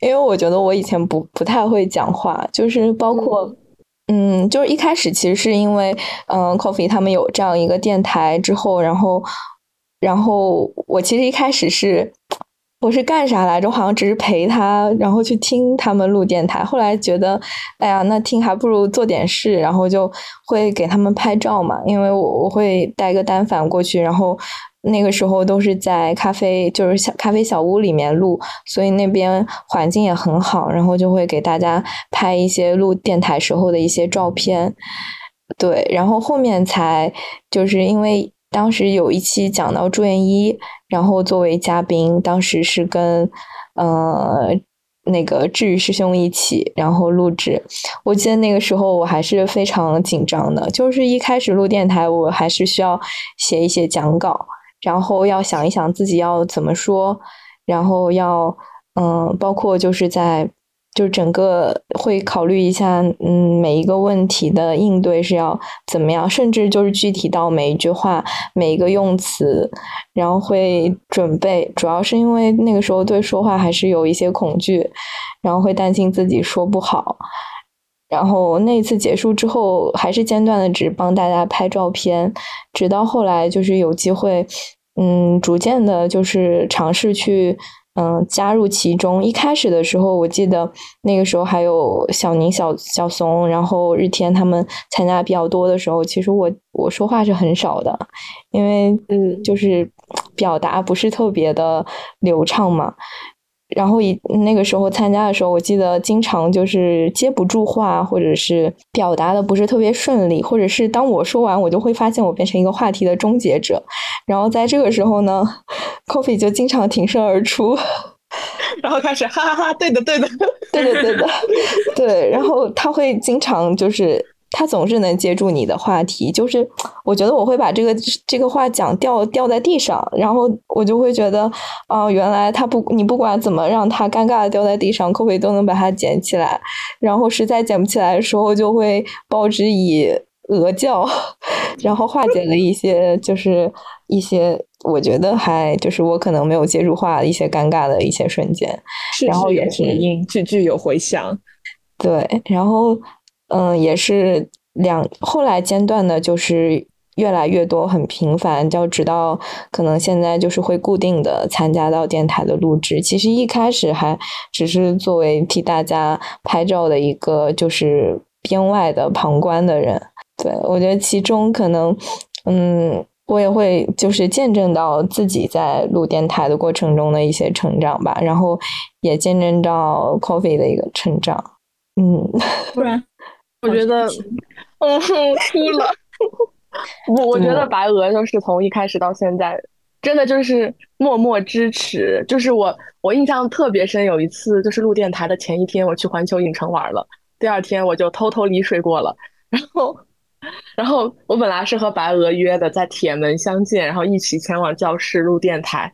因为我觉得我以前不不太会讲话，就是包括。嗯，就是一开始其实是因为，嗯，Coffee 他们有这样一个电台之后，然后，然后我其实一开始是我是干啥来着？好像只是陪他，然后去听他们录电台。后来觉得，哎呀，那听还不如做点事，然后就会给他们拍照嘛，因为我我会带个单反过去，然后。那个时候都是在咖啡，就是小咖啡小屋里面录，所以那边环境也很好，然后就会给大家拍一些录电台时候的一些照片。对，然后后面才就是因为当时有一期讲到朱元一，然后作为嘉宾，当时是跟呃那个治愈师兄一起，然后录制。我记得那个时候我还是非常紧张的，就是一开始录电台，我还是需要写一写讲稿。然后要想一想自己要怎么说，然后要嗯，包括就是在就整个会考虑一下，嗯，每一个问题的应对是要怎么样，甚至就是具体到每一句话每一个用词，然后会准备。主要是因为那个时候对说话还是有一些恐惧，然后会担心自己说不好。然后那次结束之后，还是间断的只帮大家拍照片，直到后来就是有机会，嗯，逐渐的就是尝试去，嗯，加入其中。一开始的时候，我记得那个时候还有小宁、小小怂，然后日天他们参加比较多的时候，其实我我说话是很少的，因为嗯，就是表达不是特别的流畅嘛。然后以那个时候参加的时候，我记得经常就是接不住话，或者是表达的不是特别顺利，或者是当我说完，我就会发现我变成一个话题的终结者。然后在这个时候呢，Coffee 就经常挺身而出，然后开始哈哈哈，对的对的，对的对的，对。然后他会经常就是。他总是能接住你的话题，就是我觉得我会把这个这个话讲掉掉在地上，然后我就会觉得，啊，原来他不，你不管怎么让他尴尬的掉在地上，可可都能把它捡起来，然后实在捡不起来的时候，就会报之以鹅叫，然后化解了一些就是一些我觉得还就是我可能没有接住话的一些尴尬的一些瞬间，然后也是句句有回响，对，然后。嗯，也是两后来间断的，就是越来越多，很频繁，就直到可能现在就是会固定的参加到电台的录制。其实一开始还只是作为替大家拍照的一个，就是编外的旁观的人。对我觉得其中可能，嗯，我也会就是见证到自己在录电台的过程中的一些成长吧，然后也见证到 Coffee 的一个成长。嗯，不然。我觉得，嗯，哭了。我我觉得白鹅就是从一开始到现在，真的就是默默支持。就是我，我印象特别深，有一次就是录电台的前一天，我去环球影城玩了，第二天我就偷偷离水过了。然后，然后我本来是和白鹅约的在铁门相见，然后一起前往教室录电台。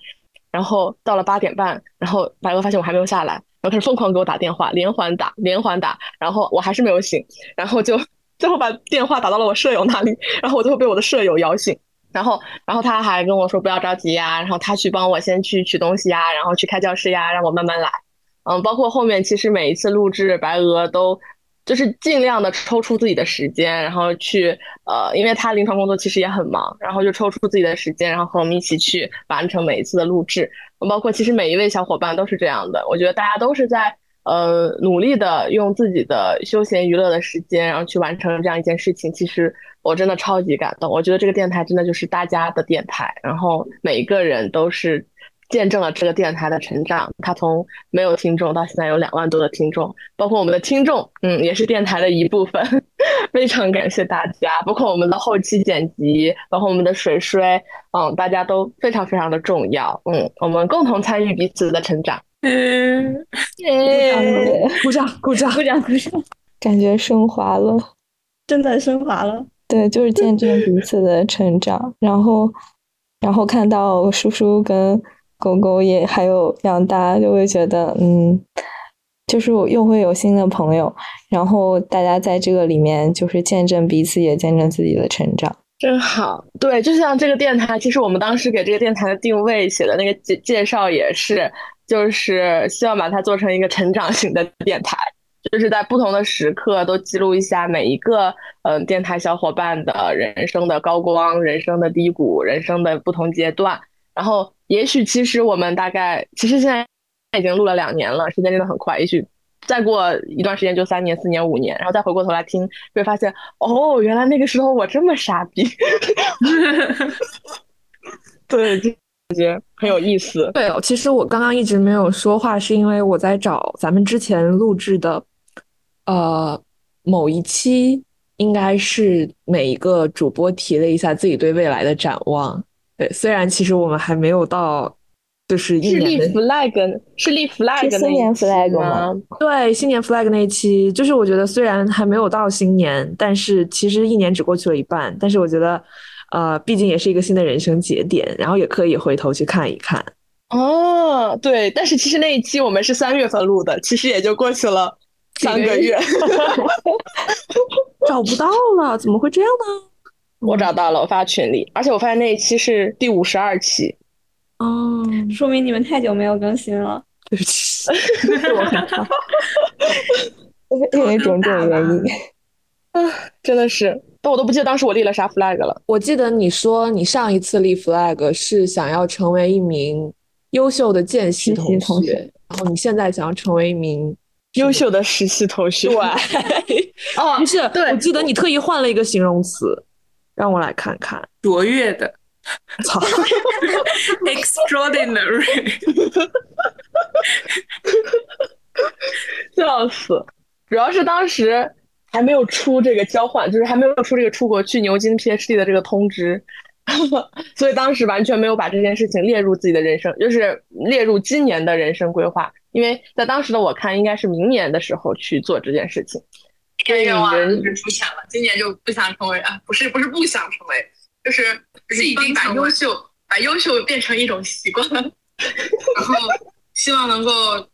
然后到了八点半，然后白鹅发现我还没有下来。然后开始疯狂给我打电话，连环打，连环打，然后我还是没有醒，然后就最后把电话打到了我舍友那里，然后我最后被我的舍友摇醒，然后，然后他还跟我说不要着急呀，然后他去帮我先去取东西呀，然后去开教室呀，让我慢慢来，嗯，包括后面其实每一次录制白鹅都就是尽量的抽出自己的时间，然后去呃，因为他临床工作其实也很忙，然后就抽出自己的时间，然后和我们一起去完成每一次的录制。包括其实每一位小伙伴都是这样的，我觉得大家都是在呃努力的用自己的休闲娱乐的时间，然后去完成这样一件事情。其实我真的超级感动，我觉得这个电台真的就是大家的电台，然后每一个人都是见证了这个电台的成长。它从没有听众到现在有两万多的听众，包括我们的听众，嗯，也是电台的一部分。非常感谢大家，包括我们的后期剪辑，包括我们的水水，嗯，大家都非常非常的重要。嗯，我们共同参与彼此的成长。嗯，鼓掌，鼓掌，鼓掌，鼓掌，感觉升华了，真的升华了。对，就是见证彼此的成长，然后，然后看到叔叔跟狗狗也还有杨大，就会觉得，嗯，就是又会有新的朋友，然后大家在这个里面就是见证彼此，也见证自己的成长，真好。对，就像这个电台，其实我们当时给这个电台的定位写的那个介介绍也是，就是希望把它做成一个成长型的电台。就是在不同的时刻都记录一下每一个嗯、电台小伙伴的人生的高光、人生的低谷、人生的不同阶段。然后，也许其实我们大概其实现在已经录了两年了，时间真的很快。也许再过一段时间就三年、四年、五年，然后再回过头来听，会发现哦，原来那个时候我这么傻逼。对，就感觉很有意思。对，其实我刚刚一直没有说话，是因为我在找咱们之前录制的。呃，某一期应该是每一个主播提了一下自己对未来的展望。对，虽然其实我们还没有到，就是一年是立 flag，是立 flag 新年 flag 吗？对，新年 flag 那一期，就是我觉得虽然还没有到新年，但是其实一年只过去了一半。但是我觉得，呃，毕竟也是一个新的人生节点，然后也可以回头去看一看。哦，对，但是其实那一期我们是三月份录的，其实也就过去了。三个月，找不到了，怎么会这样呢？我找到了，我发群里，而且我发现那一期是第五十二期，哦，说明你们太久没有更新了。对不起，我 因为种种原因。啊，真的是，但我都不记得当时我立了啥 flag 了。我记得你说你上一次立 flag 是想要成为一名优秀的见习同学，然后你现在想要成为一名。优秀的实习同学，对，哦，不是，对，我记得你特意换了一个形容词，让我来看看，卓越的，操，extraordinary，笑死！主要是当时还没有出这个交换，就是还没有出这个出国去牛津 PhD 的这个通知，所以当时完全没有把这件事情列入自己的人生，就是列入今年的人生规划。因为在当时的我看，应该是明年的时候去做这件事情。愿望是出现了，今年就不想成为啊，不是不是不想成为，就是是已经把优秀把优秀变成一种习惯，然后希望能够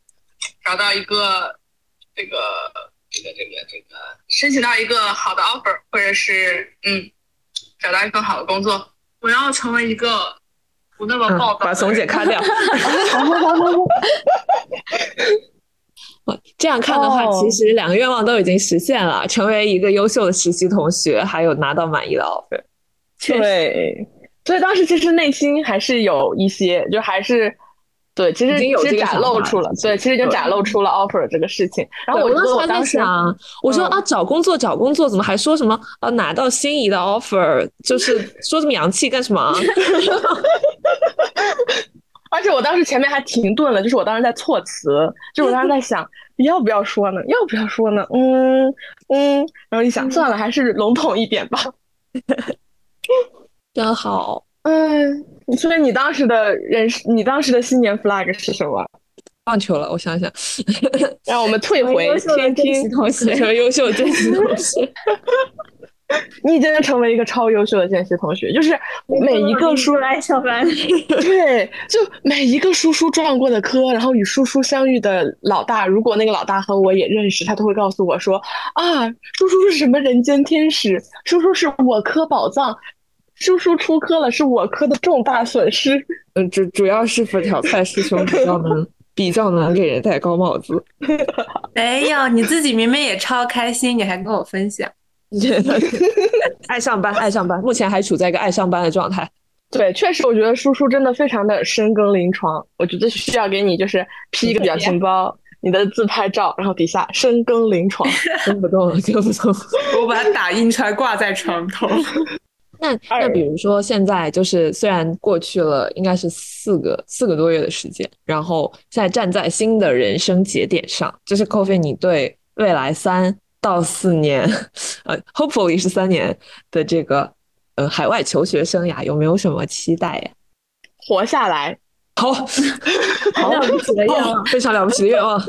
找到一个这个这个这个这个申请到一个好的 offer，或者是嗯找到一份好的工作。我要成为一个。不那么暴躁、嗯，把怂姐卡掉。这样看的话，哦其实两个愿望都已经实现了，成为一个优秀的实习同学，还有拿到满意的 offer。对，所以当时其实内心还是有一些，就还是对，其实已经有其实展露出了，对，其实已经展露出了 offer 这个事情。然后我当时我还在我当时，想，我说嗯啊，找工作找工作，怎么还说什么啊拿到心仪的 offer，就是说这么洋气干什么啊？而且我当时前面还停顿了，就是我当时在措辞，就是我当时在 想要不要说呢，要不要说呢？嗯嗯，然后一想算了，还是笼统一点吧。真好，嗯，所以你当时的人，你当时的新年 flag 是什么？忘球了，我想想，让我们退回优秀的听听。同学，成优秀的见习同学。你已经成为一个超优秀的见习同学，就是每一个叔来上班，对，就每一个叔叔撞过的科，然后与叔叔相遇的老大，如果那个老大和我也认识，他都会告诉我说啊，叔叔是什么人间天使，叔叔是我科宝藏，叔叔出科了是我科的重大损失。嗯，主主要是粉条菜师兄比较能比较能给人戴高帽子。没有，你自己明明也超开心，你还跟我分享。爱上班，爱上班，目前还处在一个爱上班的状态。对，确实，我觉得叔叔真的非常的深耕临床，我觉得需要给你就是 P 一个表情包，你的自拍照，然后底下深耕临床。跟 不动了，跟不动。我把它打印出来挂在床头。那那比如说现在就是虽然过去了应该是四个四个多月的时间，然后现在站在新的人生节点上，就是 Coffee，你对未来三到四年，呃，hopefully 是三年的这个呃海外求学生涯有没有什么期待呀？活下来，好，好了不起的愿望，非常了不起的愿望。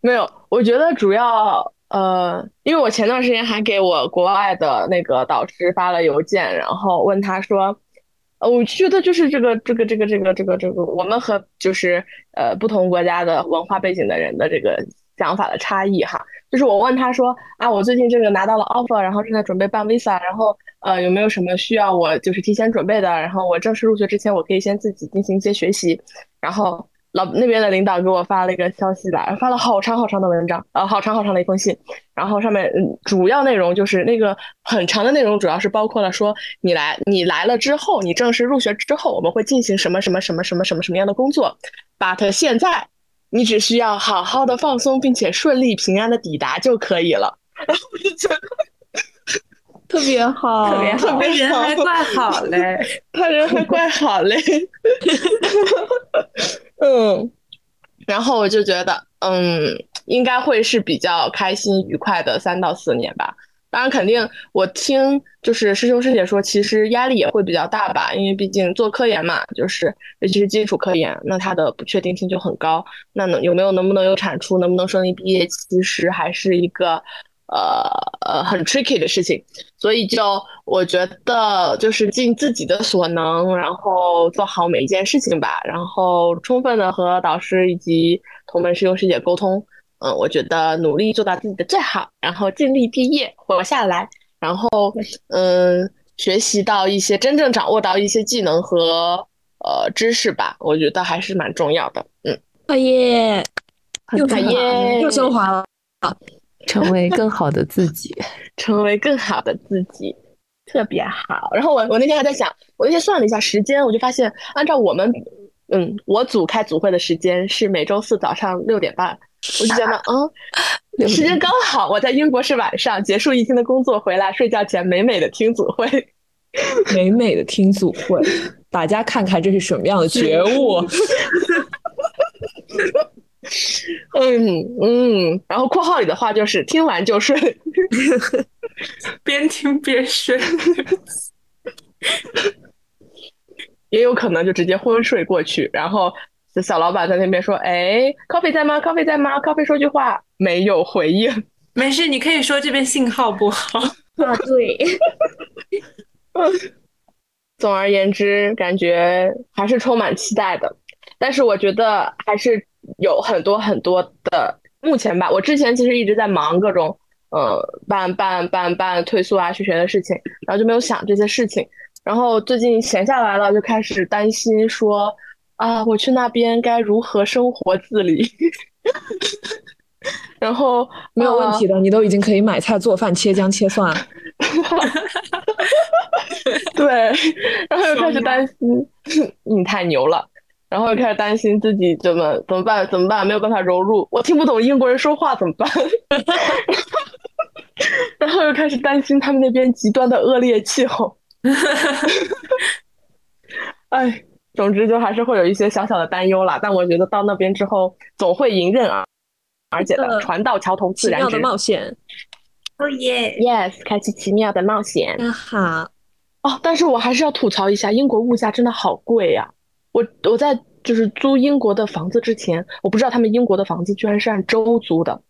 没有，我觉得主要。呃，因为我前段时间还给我国外的那个导师发了邮件，然后问他说，呃，我觉得就是这个这个这个这个这个这个，我们和就是呃不同国家的文化背景的人的这个想法的差异哈，就是我问他说啊，我最近这个拿到了 offer，然后正在准备办 visa，然后呃有没有什么需要我就是提前准备的，然后我正式入学之前我可以先自己进行一些学习，然后。老那边的领导给我发了一个消息来，发了好长好长的文章，呃，好长好长的一封信，然后上面，主要内容就是那个很长的内容，主要是包括了说你来你来了之后，你正式入学之后，我们会进行什么什么什么什么什么什么样的工作，but 现在你只需要好好的放松，并且顺利平安的抵达就可以了。然后我就觉得 特别好，特别好，人还怪好 嘞，他人还怪好嘞。嗯，然后我就觉得，嗯，应该会是比较开心愉快的三到四年吧。当然，肯定我听就是师兄师姐说，其实压力也会比较大吧，因为毕竟做科研嘛，就是尤其是基础科研，那它的不确定性就很高。那能有没有能不能有产出，能不能顺利毕业，其实还是一个。呃呃，很 tricky 的事情，所以就我觉得就是尽自己的所能，然后做好每一件事情吧，然后充分的和导师以及同门师兄师姐沟通。嗯，我觉得努力做到自己的最好，然后尽力毕业活下来，然后嗯，学习到一些真正掌握到一些技能和呃知识吧，我觉得还是蛮重要的。嗯，好耶，又好耶，又升华了。成为更好的自己，成为更好的自己，特别好。然后我我那天还在想，我那天算了一下时间，我就发现，按照我们嗯我组开组会的时间是每周四早上六点半，我就觉得嗯，时间刚好。我在英国是晚上，结束一天的工作回来，睡觉前美美的听组会，美美的听组会，大家看看这是什么样的觉悟。嗯嗯，然后括号里的话就是听完就睡，边听边睡，也有可能就直接昏睡过去。然后小老板在那边说：“哎，coffee 在吗？coffee 在吗？coffee 说句话，没有回应。没事，你可以说这边信号不好。啊，对。总而言之，感觉还是充满期待的。但是我觉得还是。有很多很多的，目前吧，我之前其实一直在忙各种，呃，办办办办退宿啊、学学的事情，然后就没有想这些事情。然后最近闲下来了，就开始担心说，啊，我去那边该如何生活自理？然后 没有问题的，你都已经可以买菜、做饭、切姜、切蒜。对，然后又开始担心，你太牛了。然后又开始担心自己怎么怎么办怎么办没有办法融入，我听不懂英国人说话怎么办？然后又开始担心他们那边极端的恶劣气候。哎，总之就还是会有一些小小的担忧啦。但我觉得到那边之后总会迎刃而而解的。船到桥头自然直。奇妙的冒险。哦耶！Yes，开启奇妙的冒险。那好。哦，但是我还是要吐槽一下，英国物价真的好贵呀。我我在就是租英国的房子之前，我不知道他们英国的房子居然是按周租的，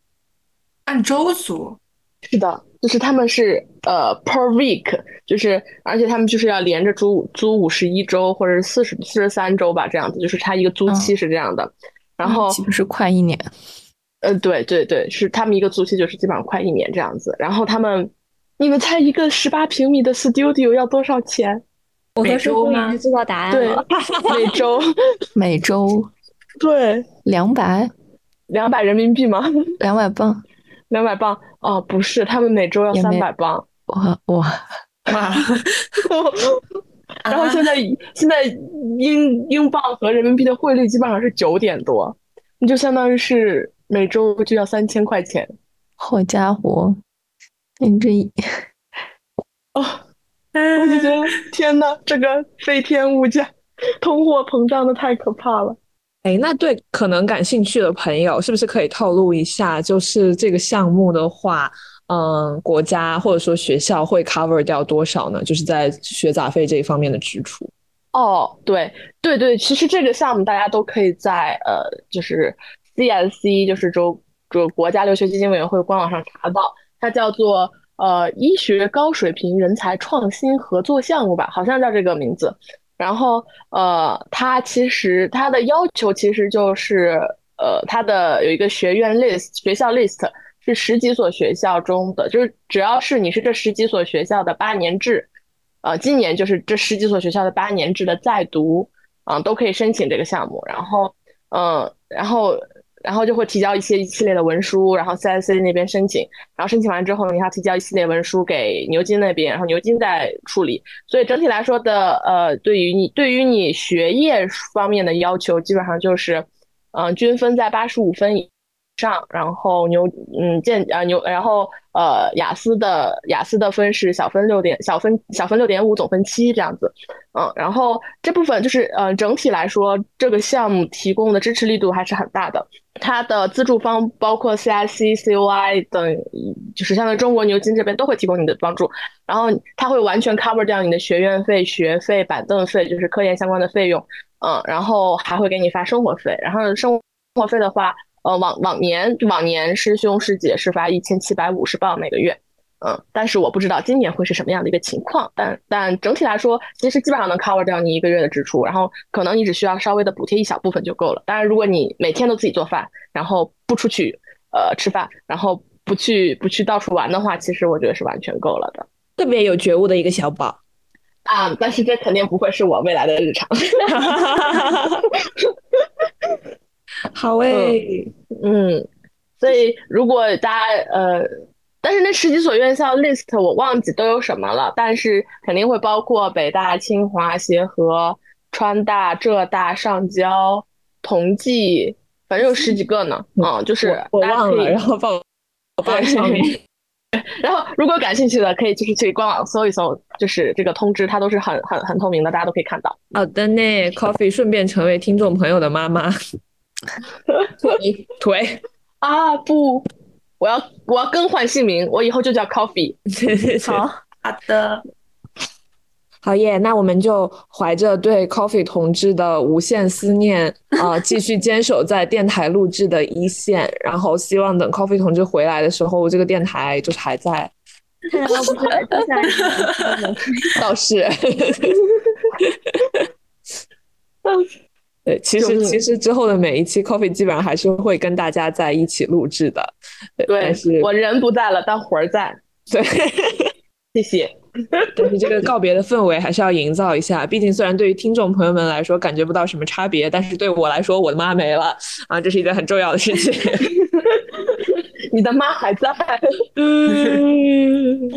按周租，是的，就是他们是呃 per week，就是而且他们就是要连着租租五十一周或者是四十四十三周吧，这样子，就是他一个租期是这样的，然后岂不是快一年？呃，对对对，是他们一个租期就是基本上快一年这样子，然后他们，你们猜一个十八平米的 studio 要多少钱？我和师傅已经知道答案了。每周，每周，对，两百，两百人民币吗？两百磅，两百磅。哦，不是，他们每周要三百磅。哇哇 哇！然后现在现在英英镑和人民币的汇率基本上是九点多，你就相当于是每周就要三千块钱。好家伙，你这，哦。我就觉得天呐，这个飞天物价，通货膨胀的太可怕了。哎，那对可能感兴趣的朋友，是不是可以透露一下？就是这个项目的话，嗯，国家或者说学校会 cover 掉多少呢？就是在学杂费这一方面的支出。哦，对对对，其实这个项目大家都可以在呃，就是 CSC，就是中就国家留学基金委员会官网上查到，它叫做呃医学高水平人才创新合作项目吧，好像叫这个名字。然后，呃，他其实他的要求其实就是，呃，他的有一个学院 list 学校 list 是十几所学校中的，就是只要是你是这十几所学校的八年制，呃，今年就是这十几所学校的八年制的在读，嗯，都可以申请这个项目。然后，嗯，然后。然后就会提交一些一系列的文书，然后 C I C 那边申请，然后申请完之后，你要提交一系列文书给牛津那边，然后牛津再处理。所以整体来说的，呃，对于你对于你学业方面的要求，基本上就是，嗯，均分在八十五分以上，然后牛嗯建啊牛，然后呃雅思的雅思的分是小分六点小分小分六点五总分七这样子，嗯，然后这部分就是呃整体来说，这个项目提供的支持力度还是很大的。它的资助方包括 CIC、COI 等，就是像在中国牛津这边都会提供你的帮助。然后它会完全 cover 掉你的学院费、学费、板凳费，就是科研相关的费用。嗯，然后还会给你发生活费。然后生活费的话，呃，往往年往年师兄师姐是发一千七百五十镑每个月。嗯，但是我不知道今年会是什么样的一个情况，但但整体来说，其实基本上能 cover 掉你一个月的支出，然后可能你只需要稍微的补贴一小部分就够了。当然，如果你每天都自己做饭，然后不出去呃吃饭，然后不去不去到处玩的话，其实我觉得是完全够了的。特别有觉悟的一个小宝啊！但是这肯定不会是我未来的日常。好诶，嗯，所以如果大家呃。但是那十几所院校 list 我忘记都有什么了，但是肯定会包括北大、清华、协和、川大、浙大、上交、同济，反正有十几个呢。嗯，就是我忘了，然后报报上面。然后如果感兴趣的，可以就是去官网搜一搜，就是这个通知，它都是很很很透明的，大家都可以看到。好的呢，Coffee 顺便成为听众朋友的妈妈。腿腿啊不。我要我要更换姓名，我以后就叫 Coffee。好好的，好耶！那我们就怀着对 Coffee 同志的无限思念啊，继续坚守在电台录制的一线。然后希望等 Coffee 同志回来的时候，这个电台就是还在。倒是。对，其实其实之后的每一期 Coffee 基本上还是会跟大家在一起录制的。对，我人不在了，但魂儿在。对，谢谢。但是这个告别的氛围还是要营造一下，毕竟虽然对于听众朋友们来说感觉不到什么差别，但是对我来说，我的妈没了啊，这是一件很重要的事情。你的妈还在。嗯，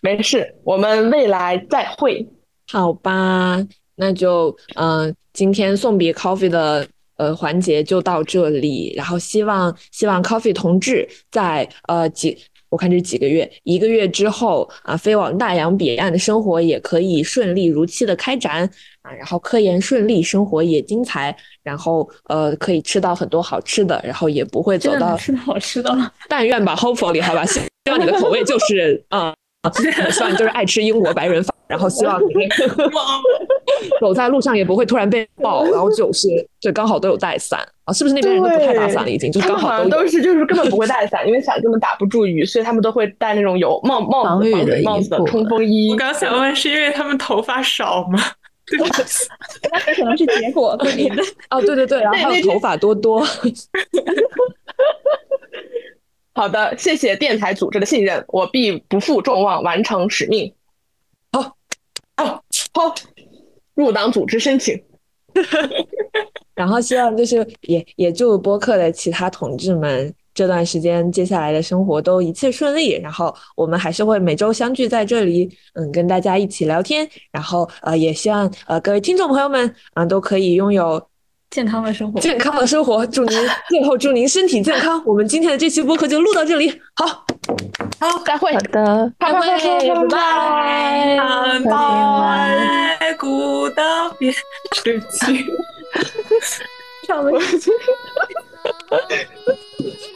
没事，我们未来再会。好吧，那就嗯。今天送别 Coffee 的呃环节就到这里，然后希望希望 Coffee 同志在呃几我看这几个月一个月之后啊飞往大洋彼岸的生活也可以顺利如期的开展啊，然后科研顺利，生活也精彩，然后呃可以吃到很多好吃的，然后也不会走到吃好吃的了，但愿吧，Hopefully 好吧，希望你的口味就是啊。希望就是爱吃英国白人饭，然后希望你 走在路上也不会突然被爆，然后就是对刚好都有带伞啊，是不是那边人都不太打伞了？已经就刚好都是就是根本不会带伞，因为伞根本打不住雨，所以他们都会戴那种有帽帽子的帽子的冲锋衣。我刚想问，是因为他们头发少吗？对吧？那可能是结果。哦，对对对，然后还有头发多多。好的，谢谢电台组织的信任，我必不负众望，完成使命。好，好，好，入党组织申请。然后希望就是也也祝播客的其他同志们这段时间接下来的生活都一切顺利。然后我们还是会每周相聚在这里，嗯，跟大家一起聊天。然后呃，也希望呃各位听众朋友们啊都可以拥有。健康的生活，健康的生活，祝您最后祝您身体健康。我们今天的这期播客就录到这里，好。好开会。好的，拜拜。